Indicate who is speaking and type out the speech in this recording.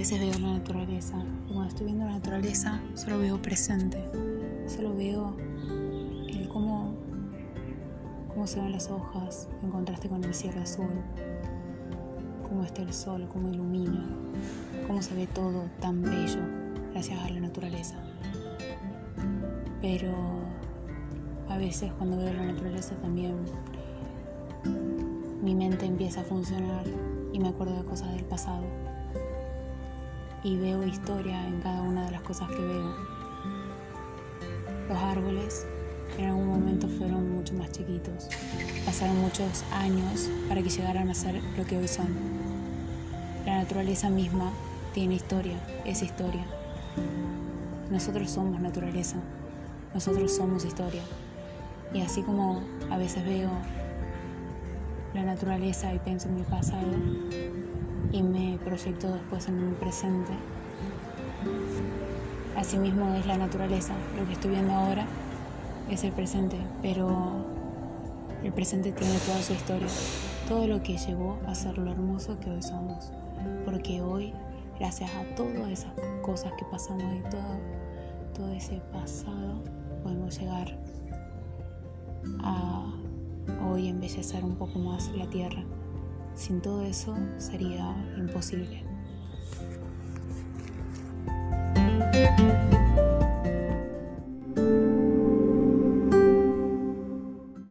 Speaker 1: veces veo la naturaleza. Y cuando estoy viendo la naturaleza solo veo presente, solo veo el cómo, cómo se ven las hojas en contraste con el cielo azul, cómo está el sol, cómo ilumina, cómo se ve todo tan bello gracias a la naturaleza. Pero a veces cuando veo la naturaleza también mi mente empieza a funcionar y me acuerdo de cosas del pasado y veo historia en cada una de las cosas que veo. Los árboles en algún momento fueron mucho más chiquitos. Pasaron muchos años para que llegaran a ser lo que hoy son. La naturaleza misma tiene historia, es historia. Nosotros somos naturaleza, nosotros somos historia. Y así como a veces veo la naturaleza y pienso en mi pasado, y me proyecto después en un presente. Asimismo es la naturaleza, lo que estoy viendo ahora es el presente, pero el presente tiene toda su historia, todo lo que llevó a ser lo hermoso que hoy somos, porque hoy, gracias a todas esas cosas que pasamos y todo, todo ese pasado, podemos llegar a hoy embellecer un poco más la tierra. Sin todo eso sería imposible.